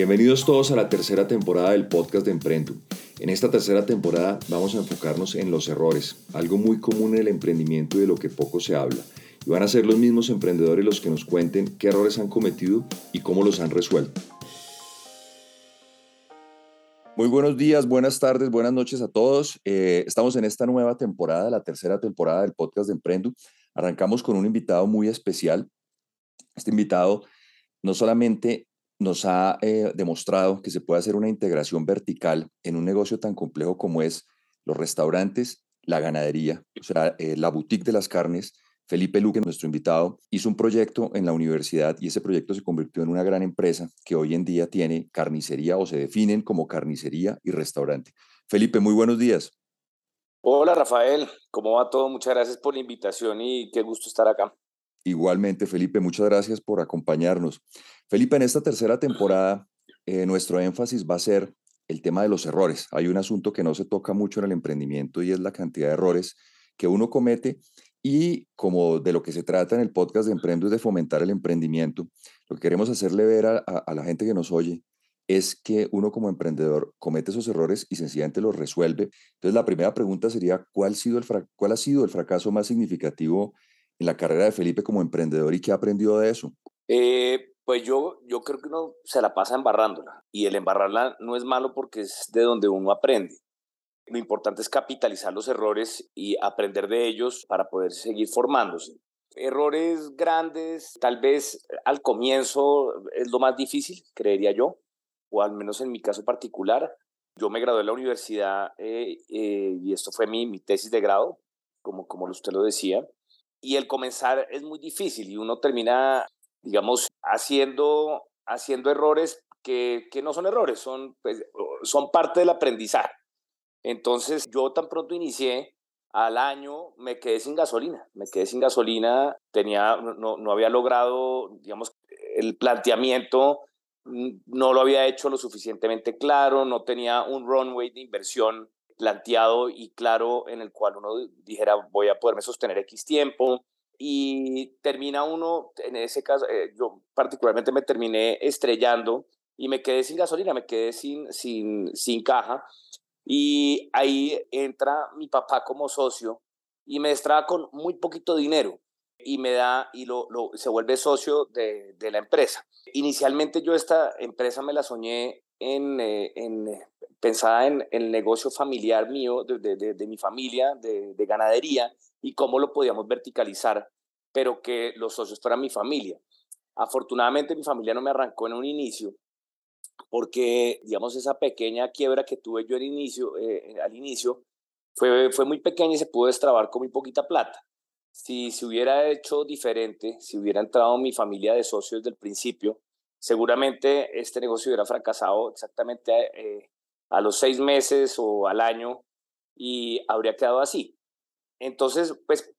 Bienvenidos todos a la tercera temporada del podcast de Emprendo. En esta tercera temporada vamos a enfocarnos en los errores, algo muy común en el emprendimiento y de lo que poco se habla. Y van a ser los mismos emprendedores los que nos cuenten qué errores han cometido y cómo los han resuelto. Muy buenos días, buenas tardes, buenas noches a todos. Eh, estamos en esta nueva temporada, la tercera temporada del podcast de Emprendo. Arrancamos con un invitado muy especial. Este invitado no solamente nos ha eh, demostrado que se puede hacer una integración vertical en un negocio tan complejo como es los restaurantes, la ganadería, o sea, eh, la boutique de las carnes. Felipe Luque, nuestro invitado, hizo un proyecto en la universidad y ese proyecto se convirtió en una gran empresa que hoy en día tiene carnicería o se definen como carnicería y restaurante. Felipe, muy buenos días. Hola Rafael, ¿cómo va todo? Muchas gracias por la invitación y qué gusto estar acá. Igualmente, Felipe, muchas gracias por acompañarnos. Felipe, en esta tercera temporada, eh, nuestro énfasis va a ser el tema de los errores. Hay un asunto que no se toca mucho en el emprendimiento y es la cantidad de errores que uno comete y como de lo que se trata en el podcast de Emprendo es de fomentar el emprendimiento, lo que queremos hacerle ver a, la gente que nos oye es que uno como emprendedor comete esos errores y sencillamente los resuelve. Entonces la primera pregunta sería, ¿cuál, sido el ¿cuál ha sido el fracaso más significativo en la carrera de Felipe como emprendedor y qué ha aprendido de eso? Eh, pues yo, yo creo que uno se la pasa embarrándola y el embarrarla no es malo porque es de donde uno aprende. Lo importante es capitalizar los errores y aprender de ellos para poder seguir formándose. Errores grandes, tal vez al comienzo es lo más difícil, creería yo, o al menos en mi caso particular. Yo me gradué en la universidad eh, eh, y esto fue mi, mi tesis de grado, como, como usted lo decía y el comenzar es muy difícil y uno termina, digamos, haciendo, haciendo errores que, que no son errores, son, pues, son parte del aprendizaje. Entonces yo tan pronto inicié, al año me quedé sin gasolina, me quedé sin gasolina, tenía, no, no había logrado, digamos, el planteamiento, no lo había hecho lo suficientemente claro, no tenía un runway de inversión planteado y claro en el cual uno dijera voy a poderme sostener X tiempo y termina uno, en ese caso, eh, yo particularmente me terminé estrellando y me quedé sin gasolina, me quedé sin, sin, sin caja y ahí entra mi papá como socio y me destraba con muy poquito dinero y me da y lo, lo, se vuelve socio de, de, la empresa. Inicialmente yo esta empresa me la soñé en, eh, en pensada en, el negocio familiar mío, de, de, de mi familia, de, ganadería, y cómo lo podíamos verticalizar, pero que los socios fueran mi familia. Afortunadamente mi familia no me arrancó en un inicio, porque, digamos, esa pequeña quiebra que tuve yo al inicio, eh, al inicio fue, fue muy pequeña y se pudo destrabar con muy poquita plata. Si se hubiera hecho diferente, si hubiera entrado mi familia de socios desde el principio, seguramente este negocio hubiera fracasado exactamente eh, a los seis meses o al año y habría quedado así. Entonces, pues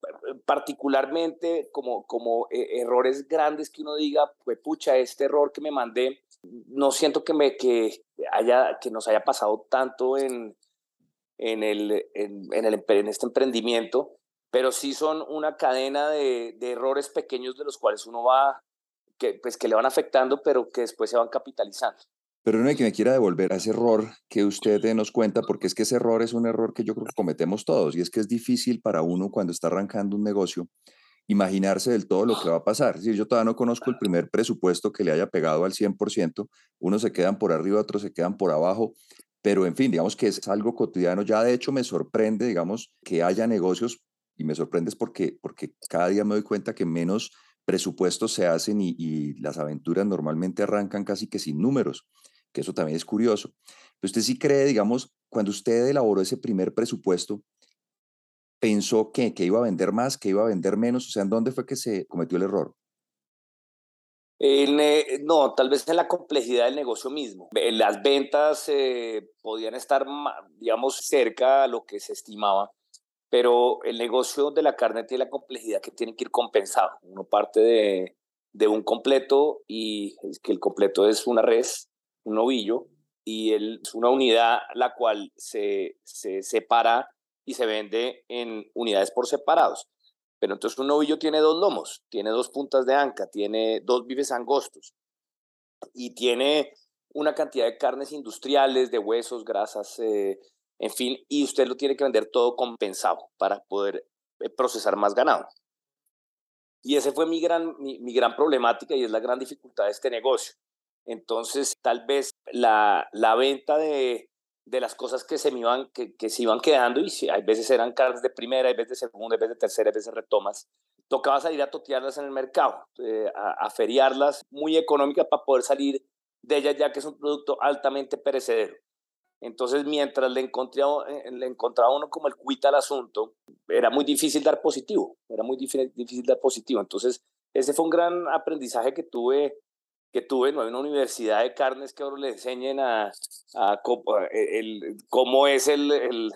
particularmente como, como eh, errores grandes que uno diga, pues pucha, este error que me mandé, no siento que, me, que, haya, que nos haya pasado tanto en, en, el, en, el, en este emprendimiento, pero sí son una cadena de, de errores pequeños de los cuales uno va, que, pues que le van afectando, pero que después se van capitalizando. Pero no hay que me quiera devolver a ese error que usted nos cuenta, porque es que ese error es un error que yo creo que cometemos todos, y es que es difícil para uno cuando está arrancando un negocio imaginarse del todo lo que va a pasar. Si yo todavía no conozco el primer presupuesto que le haya pegado al 100%, unos se quedan por arriba, otros se quedan por abajo, pero en fin, digamos que es algo cotidiano. Ya de hecho me sorprende, digamos, que haya negocios, y me sorprende es porque, porque cada día me doy cuenta que menos presupuestos se hacen y, y las aventuras normalmente arrancan casi que sin números que eso también es curioso. Usted sí cree, digamos, cuando usted elaboró ese primer presupuesto, pensó que, que iba a vender más, que iba a vender menos, o sea, ¿en dónde fue que se cometió el error? No, tal vez en la complejidad del negocio mismo. Las ventas eh, podían estar, digamos, cerca a lo que se estimaba, pero el negocio de la carne tiene la complejidad que tiene que ir compensado. Uno parte de, un completo y que el completo es una res un novillo, y es una unidad la cual se, se separa y se vende en unidades por separados. Pero entonces un novillo tiene dos lomos, tiene dos puntas de anca, tiene dos vives angostos y tiene una cantidad de carnes industriales, de huesos, grasas, eh, en fin, y usted lo tiene que vender todo compensado para poder eh, procesar más ganado. Y ese fue mi gran, mi, gran problemática y es la gran dificultad de este negocio. Entonces, tal vez la, la venta de, de las cosas que se me iban, que, que se iban quedando, y si, hay veces eran carnes de primera, hay veces de segunda, hay veces de tercera, hay veces retomas, tocaba salir a totearlas en el mercado, eh, a, feriarlas muy económicas para poder salir de ellas, ya que es un producto altamente perecedero. Entonces, mientras le, encontré, eh, le encontraba uno como el cuita al asunto, era muy difícil dar positivo, era muy difícil dar positivo. Entonces, ese fue un gran aprendizaje que tuve que tuve, no hay una universidad de carnes que ahora le enseñen a, a, el, cómo es el, el,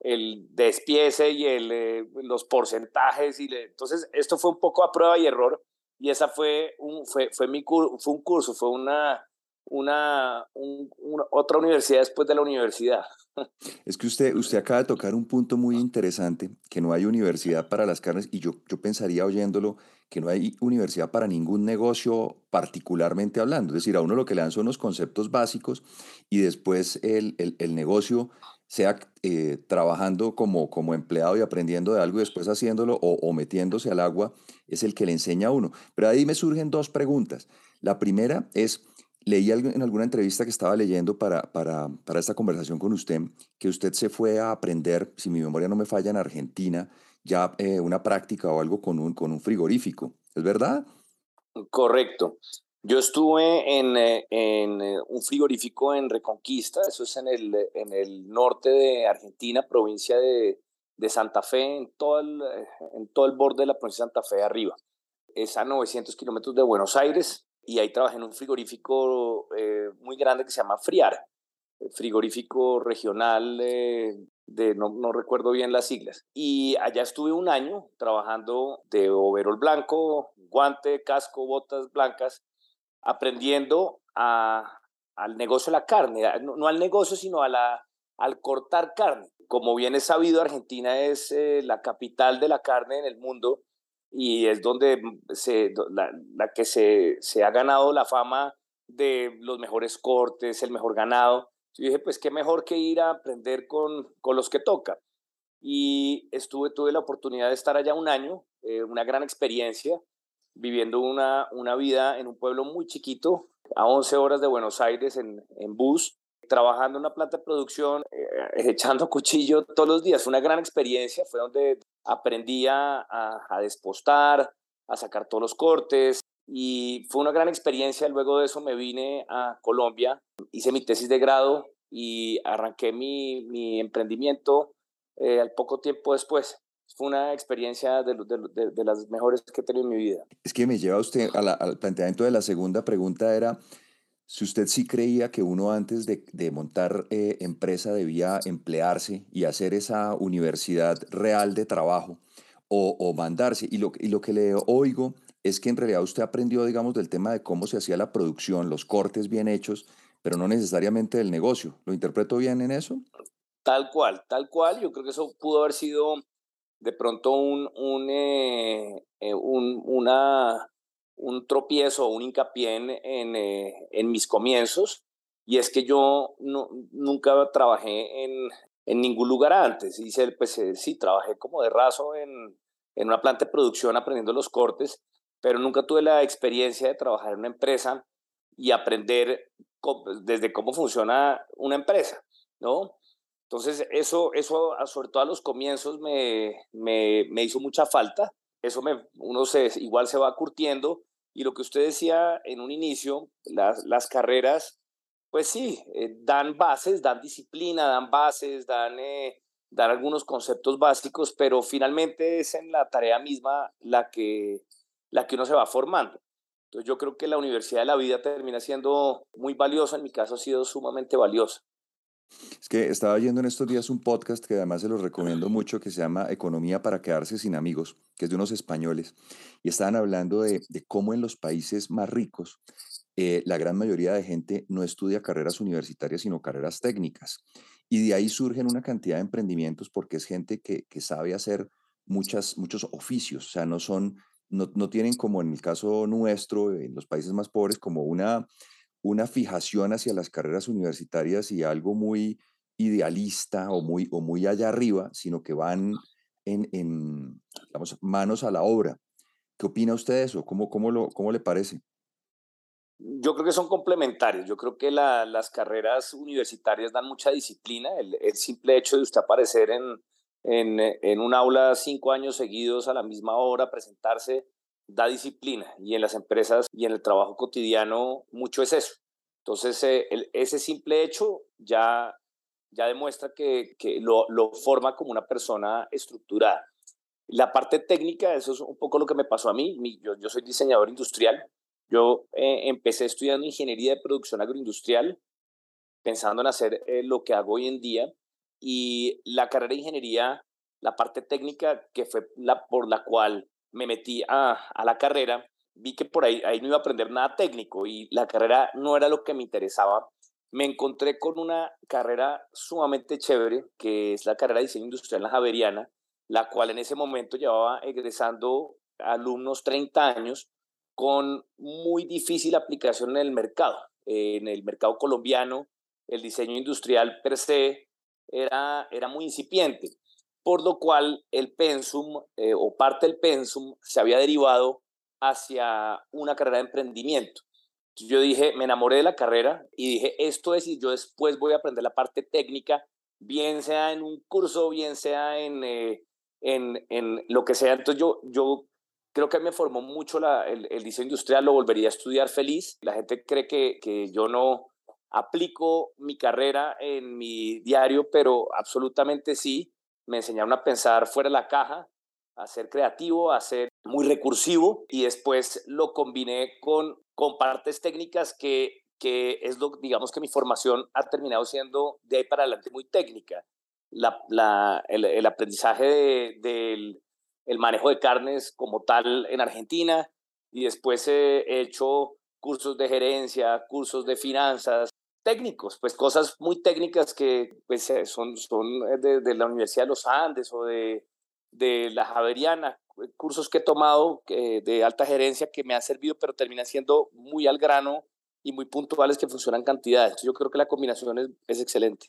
el despiece y el, eh, los porcentajes. Y entonces, esto fue un poco a prueba y error. Y esa fue un, fue, fue, mi, fue un curso, fue una, una, una, otra universidad después de la universidad. Es que usted, usted acaba de tocar un punto muy interesante, que no hay universidad para las carnes, y yo, yo pensaría oyéndolo que no hay universidad para ningún negocio particularmente hablando. Es decir, a uno lo que le dan son los conceptos básicos y después el, el, negocio, sea eh, trabajando como, como empleado y aprendiendo de algo y después haciéndolo o metiéndose al agua, es el que le enseña a uno. Pero ahí me surgen dos preguntas. La primera es, leí en alguna entrevista que estaba leyendo para, para, para esta conversación con usted, que usted se fue a aprender, si mi memoria no me falla, en Argentina, ya eh, una práctica o algo con un, con un frigorífico. ¿Es verdad? Correcto. Yo estuve en, eh, en, eh, un frigorífico en Reconquista, eso es en el, en el norte de Argentina, provincia de, de Santa Fe, en todo, el, en todo el borde de la provincia de Santa Fe arriba. Es a 900 kilómetros de Buenos Aires y ahí trabajé en un frigorífico muy grande que se llama Friar, frigorífico regional de no, no, recuerdo bien las siglas. Y allá estuve un año trabajando de overol blanco, guante, casco, botas blancas, aprendiendo a, al negocio de la carne, no, al negocio, sino a la, al cortar carne. Como bien es sabido, Argentina es eh, la capital de la carne en el mundo y es donde se, la, la que se, se ha ganado la fama de los mejores cortes, el mejor ganado. Yo dije, pues qué mejor que ir a aprender con, con los que toca. Y estuve, tuve la oportunidad de estar allá un año, eh, una gran experiencia, viviendo una, una vida en un pueblo muy chiquito, a 11 horas de Buenos Aires en, en bus, trabajando en una planta de producción, eh, echando cuchillo todos los días. Fue una gran experiencia, fue donde aprendí a, a despostar, a sacar todos los cortes, y fue una gran experiencia. Luego de eso me vine a Colombia, hice mi tesis de grado y arranqué mi, mi emprendimiento eh, al poco tiempo después. Fue una experiencia de, de, de, las mejores que he tenido en mi vida. Es que me lleva usted a la, al planteamiento de la segunda pregunta, era si usted sí creía que uno antes de, de montar eh, empresa debía emplearse y hacer esa universidad real de trabajo o, o mandarse. Y lo, y lo que le oigo es que en realidad usted aprendió, digamos, del tema de cómo se hacía la producción, los cortes bien hechos, pero no necesariamente del negocio. ¿Lo interpreto bien en eso? Tal cual, tal cual. Yo creo que eso pudo haber sido de pronto un, un, eh, eh, un, una, un tropiezo, un hincapié en, eh, en, mis comienzos. Y es que yo no, nunca trabajé en, en ningún lugar antes. Hice, pues sí, trabajé como de raso en, en una planta de producción aprendiendo los cortes, pero nunca tuve la experiencia de trabajar en una empresa y aprender desde cómo funciona una empresa, ¿no? Entonces, eso, eso sobre todo a los comienzos me, me, me hizo mucha falta. Eso me, uno se, igual se va curtiendo. Y lo que usted decía en un inicio, las, las carreras, pues sí, eh, dan bases, dan disciplina, dan bases, dan, eh, algunos conceptos básicos, pero finalmente es en la tarea misma la que, la que uno se va formando. Entonces yo creo que la Universidad de la Vida termina siendo muy valiosa, en mi caso ha sido sumamente valiosa. Es que estaba yendo en estos días un podcast que además se los recomiendo mucho, que se llama Economía para quedarse sin amigos, que es de unos españoles, y estaban hablando de, de cómo en los países más ricos eh, la gran mayoría de gente no estudia carreras universitarias, sino carreras técnicas. Y de ahí surgen una cantidad de emprendimientos porque es gente que, que sabe hacer muchas, muchos oficios, o sea, no son no, no, tienen como en el caso nuestro, en los países más pobres, como una, una fijación hacia las carreras universitarias y algo muy idealista o muy, o muy allá arriba, sino que van en, en manos a la obra. ¿Qué opina usted de eso? ¿Cómo, cómo, lo, cómo le parece? Yo creo que son complementarios. Yo creo que las carreras universitarias dan mucha disciplina. El, simple hecho de usted aparecer en, en, en, un aula cinco años seguidos a la misma hora, presentarse, da disciplina. Y en las empresas y en el trabajo cotidiano, mucho es eso. Entonces, eh, ese simple hecho ya, ya demuestra que, que lo, lo forma como una persona estructurada. La parte técnica, eso es un poco lo que me pasó a mí. Yo, yo soy diseñador industrial yo eh, empecé estudiando ingeniería de producción agroindustrial, pensando en hacer eh, lo que hago hoy en día. Y la carrera de ingeniería, la parte técnica, que fue la por la cual me metí a, a la carrera, vi que por ahí, ahí no iba a aprender nada técnico y la carrera no era lo que me interesaba. Me encontré con una carrera sumamente chévere, que es la carrera de diseño industrial en la Javeriana, la cual en ese momento llevaba egresando alumnos 30 años con muy difícil aplicación en el mercado. en el mercado colombiano, el diseño industrial per se era, era muy incipiente, por lo cual el pensum eh, o parte del pensum se había derivado hacia una carrera de emprendimiento. yo dije, me enamoré de la carrera y dije, esto es y yo después voy a aprender la parte técnica, bien sea en un curso, bien sea en, eh, en, en, lo que sea. Entonces yo, yo creo que me formó mucho la, el, diseño industrial, lo volvería a estudiar feliz. La gente cree que, que yo no aplico mi carrera en mi diario, pero absolutamente sí. Me enseñaron a pensar fuera de la caja, a ser creativo, a ser muy recursivo y después lo combiné con, con partes técnicas que, que es lo, digamos que mi formación ha terminado siendo de ahí para adelante muy técnica. La, el, el, aprendizaje del el manejo de carnes como tal en Argentina y después he hecho cursos de gerencia, cursos de finanzas, técnicos, pues cosas muy técnicas que pues, eh, son, son de, de la Universidad de los Andes o de, de la Javeriana, cursos que he tomado de alta gerencia que me han servido, pero terminan siendo muy al grano y muy puntuales que funcionan cantidades. Yo creo que la combinación es, es excelente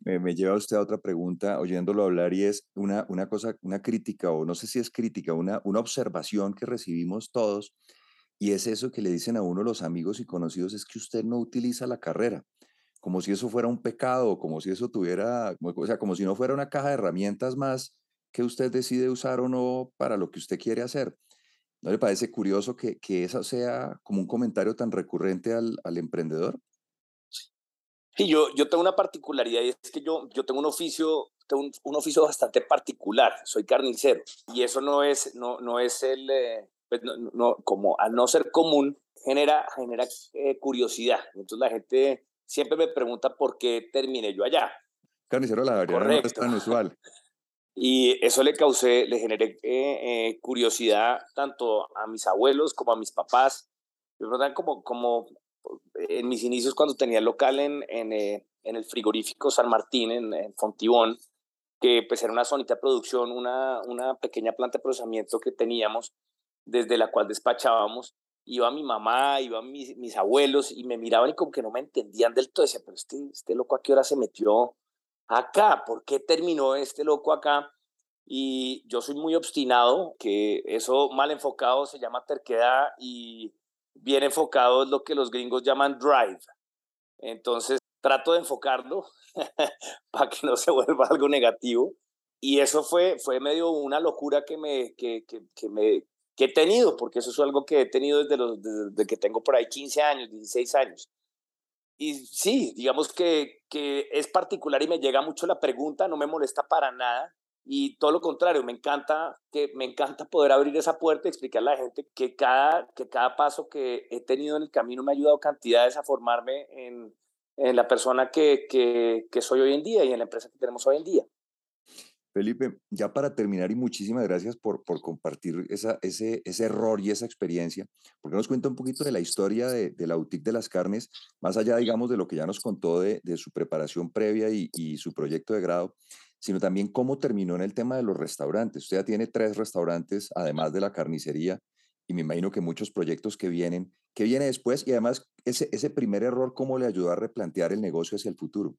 me, lleva usted a otra pregunta, oyéndolo hablar, y es una, una cosa, una crítica, o no sé si es crítica, una, una observación que recibimos todos, y es eso que le dicen a uno los amigos y conocidos, es que usted no utiliza la carrera, como si eso fuera un pecado, como si eso tuviera, o sea, como si no fuera una caja de herramientas más que usted decide usar o no para lo que usted quiere hacer. ¿No le parece curioso que, que eso sea como un comentario tan recurrente al, al emprendedor? Sí, yo, yo tengo una particularidad y es que yo, yo tengo un oficio, tengo un, oficio bastante particular, soy carnicero y eso no es, no, no es el, eh, pues no, como al no ser común, genera, genera eh, curiosidad. Entonces la gente siempre me pregunta por qué terminé yo allá. Carnicero, la verdad no es tan usual. Y eso le causé, le generé eh, curiosidad tanto a mis abuelos como a mis papás. De verdad, como, como en mis inicios cuando tenía el local en, en, eh, en el frigorífico San Martín, en, Fontibón, que pues era una zonita de producción, una, una pequeña planta de procesamiento que teníamos, desde la cual despachábamos, iba mi mamá, iban mis, mis abuelos y me miraban y como que no me entendían del todo. Decía, pero este, este loco a qué hora se metió acá, ¿por qué terminó este loco acá? Y yo soy muy obstinado, que eso mal enfocado se llama terquedad y bien enfocado es lo que los gringos llaman drive. Entonces, trato de enfocarlo para que no se vuelva algo negativo. Y eso fue, fue medio una locura que, me, que, que, me, que he tenido, porque eso es algo que he tenido desde, los, desde que tengo por ahí 15 años, 16 años. Y sí, digamos que, que es particular y me llega mucho la pregunta, no me molesta para nada, y todo lo contrario, me encanta, que, me encanta poder abrir esa puerta y explicarle a la gente que cada, que cada paso que he tenido en el camino me ha ayudado cantidades a formarme en, en la persona que, que, que, soy hoy en día y en la empresa que tenemos hoy en día. Felipe, ya para terminar y muchísimas gracias por, por compartir ese, ese error y esa experiencia, porque nos cuenta un poquito de la historia de, de la boutique de las carnes, más allá, digamos, de lo que ya nos contó de, de su preparación previa y, y su proyecto de grado sino también cómo terminó en el tema de los restaurantes. Usted ya tiene tres restaurantes, además de la carnicería, y me imagino que muchos proyectos que vienen, ¿qué viene después? Y además, ese, ese primer error, ¿cómo le ayudó a replantear el negocio hacia el futuro?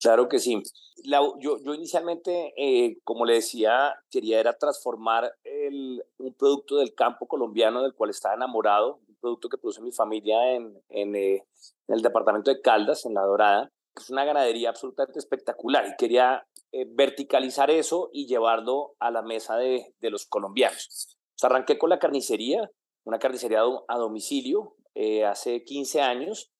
Claro que sí. yo, yo inicialmente, eh, como le decía, quería era transformar un producto del campo colombiano del cual estaba enamorado, un producto que produce mi familia en, en, eh, el departamento de Caldas, en La Dorada, que es una ganadería absolutamente espectacular y quería eh, verticalizar eso y llevarlo a la mesa de, de los colombianos. arranqué con la carnicería, una carnicería a domicilio hace 15 años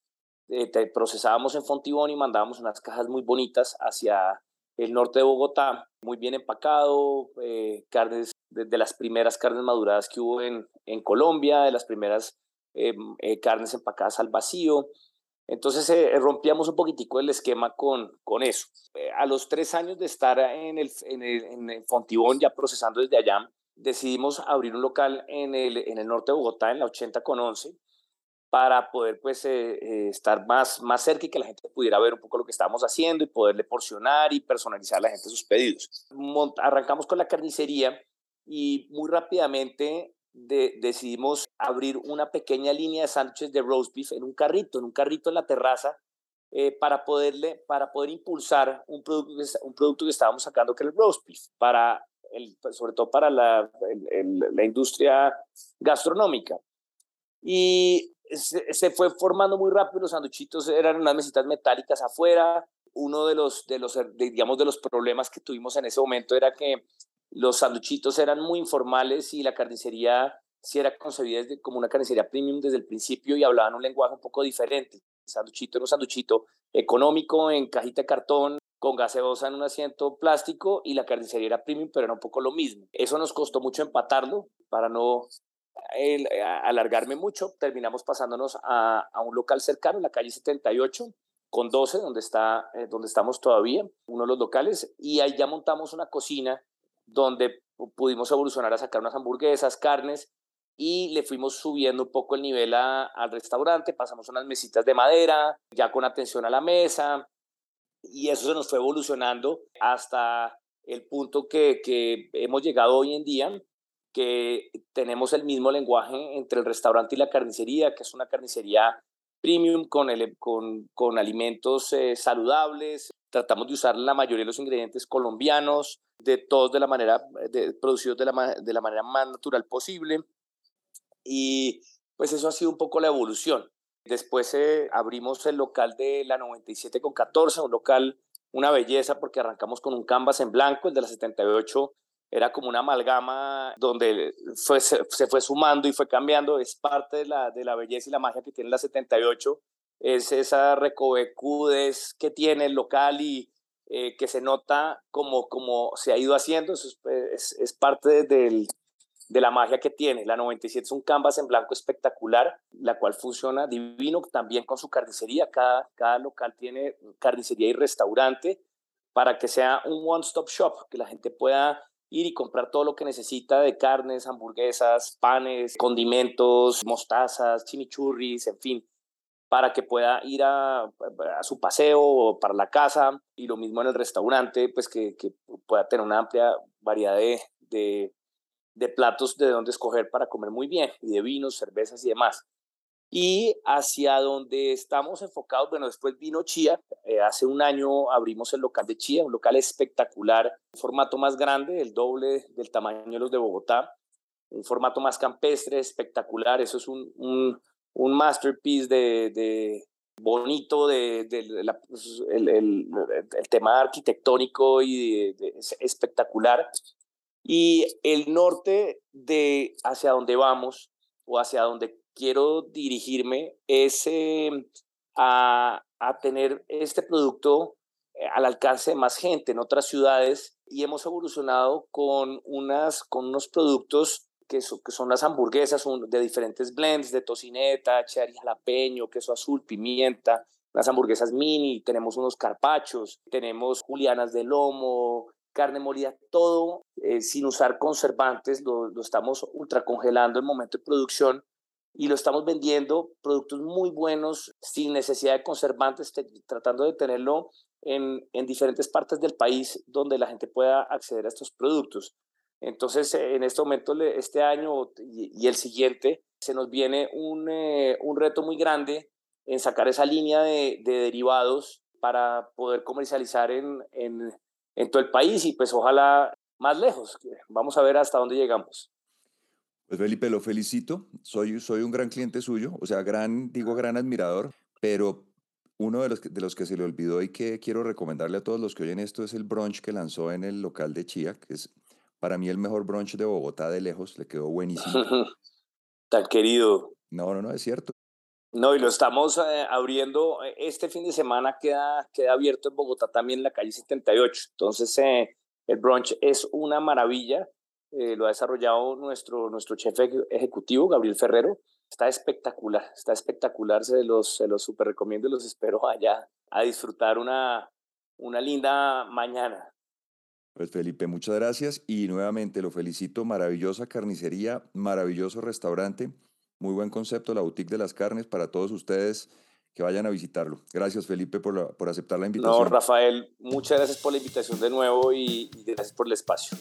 eh, procesábamos en Fontibón y mandábamos unas cajas muy bonitas hacia el norte de Bogotá, muy bien empacado, eh, carnes de, las primeras carnes maduradas que hubo en, en Colombia, de las primeras eh, carnes empacadas al vacío. Entonces rompíamos un poquitico el esquema con, con eso. a los tres años de estar en el, en, el, en Fontibón, ya procesando desde allá, decidimos abrir un local en el, en el norte de Bogotá, en la 80 con 11, para poder pues eh, eh, estar más, más cerca y que la gente pudiera ver un poco lo que estábamos haciendo y poderle porcionar y personalizar a la gente sus pedidos. arrancamos con la carnicería y muy rápidamente decidimos abrir una pequeña línea de sándwiches de roast beef en un carrito, en un carrito en la terraza, eh, para, poderle, para poder impulsar un producto, un producto que estábamos sacando que era el roast beef, para pues, sobre todo para la, la industria gastronómica. Y se, fue formando muy rápido, los sanduchitos eran unas mesitas metálicas afuera. Uno de los, de los, digamos, de los problemas que tuvimos en ese momento era que los sanduchitos eran muy informales y la carnicería sí era concebida como una carnicería premium desde el principio y hablaban un lenguaje un poco diferente. El sanduchito era un sanduchito económico en cajita de cartón, con gaseosa en un asiento plástico y la carnicería era premium, pero era un poco lo mismo. Eso nos costó mucho empatarlo para no eh, alargarme mucho, terminamos pasándonos a, a, un local cercano, en la calle 78, con 12, donde, está, eh, donde estamos todavía, uno de los locales, y ahí ya montamos una cocina donde pudimos evolucionar a sacar unas hamburguesas, carnes, y le fuimos subiendo un poco el nivel al restaurante, pasamos unas mesitas de madera, ya con atención a la mesa, y eso se nos fue evolucionando hasta el punto que, que hemos llegado hoy en día, que tenemos el mismo lenguaje entre el restaurante y la carnicería, que es una carnicería premium con, el, con, con alimentos eh, saludables. Tratamos de usar la mayoría de los ingredientes colombianos, de todos de la manera, de, producidos de la, de la manera más natural posible. Y pues eso ha sido un poco la evolución. Después eh, abrimos el local de la 97 con 14, un local, una belleza porque arrancamos con un canvas en blanco, el de la 78 era como una amalgama donde fue, se, fue sumando y fue cambiando, es parte de la, de la belleza y la magia que tiene la 78, es esa recovecudez que tiene el local y eh, que se nota como, como se ha ido haciendo, eso es, es, parte del, de la magia que tiene. La 97 es un canvas en blanco espectacular, la cual funciona divino también con su carnicería. Cada, cada local tiene carnicería y restaurante para que sea un one-stop shop, que la gente pueda y comprar todo lo que necesita de carnes, hamburguesas, panes, condimentos, mostazas, chimichurris, en fin, para que pueda ir a, su paseo o para la casa y lo mismo en el restaurante, pues que, que pueda tener una amplia variedad de, de, de platos de donde escoger para comer muy bien y de vinos, cervezas y demás. Y hacia donde estamos enfocados, bueno, después vino Chía, eh, hace un año abrimos el local de Chía, un local espectacular, un formato más grande, el doble del tamaño de los de Bogotá, un formato más campestre, espectacular, eso es un, un, masterpiece de, de bonito de, de pues, el, tema arquitectónico y es espectacular. Y el norte de hacia donde vamos o hacia donde quiero dirigirme es em, a, a, tener este producto eh, al alcance de más gente en otras ciudades y hemos evolucionado con, unas, con unos productos que, que son las hamburguesas de diferentes blends de tocineta, cherry jalapeño, queso azul, pimienta, las hamburguesas mini, tenemos unos carpachos, tenemos julianas de lomo, carne molida, todo eh, sin usar conservantes, lo, lo estamos ultracongelando en momento de producción y lo estamos vendiendo productos muy buenos sin necesidad de conservantes, tratando de tenerlo en, en, diferentes partes del país donde la gente pueda acceder a estos productos. Entonces, en este momento, este año y, el siguiente, se nos viene un, eh, un reto muy grande en sacar esa línea de, de derivados para poder comercializar en, en, en, todo el país y pues ojalá más lejos. Vamos a ver hasta dónde llegamos. Pues Felipe, lo felicito. Soy, soy un gran cliente suyo, o sea, gran, digo gran admirador, pero uno de los, que, de los que se le olvidó y que quiero recomendarle a todos los que oyen esto es el brunch que lanzó en el local de Chía, que es para mí el mejor brunch de Bogotá de lejos, le quedó buenísimo. Tan querido. No, no, no, es cierto. No, y lo estamos eh, abriendo. Eh, este fin de semana queda, queda abierto en Bogotá también la calle 78. Entonces, eh, el brunch es una maravilla. Lo ha desarrollado nuestro, nuestro chef ejecutivo, Gabriel Ferrero. Está espectacular, está espectacular. Se los, se los super recomiendo y los espero allá a disfrutar una, una linda mañana. Pues Felipe, muchas gracias y nuevamente lo felicito. Maravillosa carnicería, maravilloso restaurante. Muy buen concepto, la boutique de las carnes para todos ustedes que vayan a visitarlo. Gracias, Felipe, por, por aceptar la invitación. No, Rafael, muchas gracias por la invitación de nuevo y, y gracias por el espacio.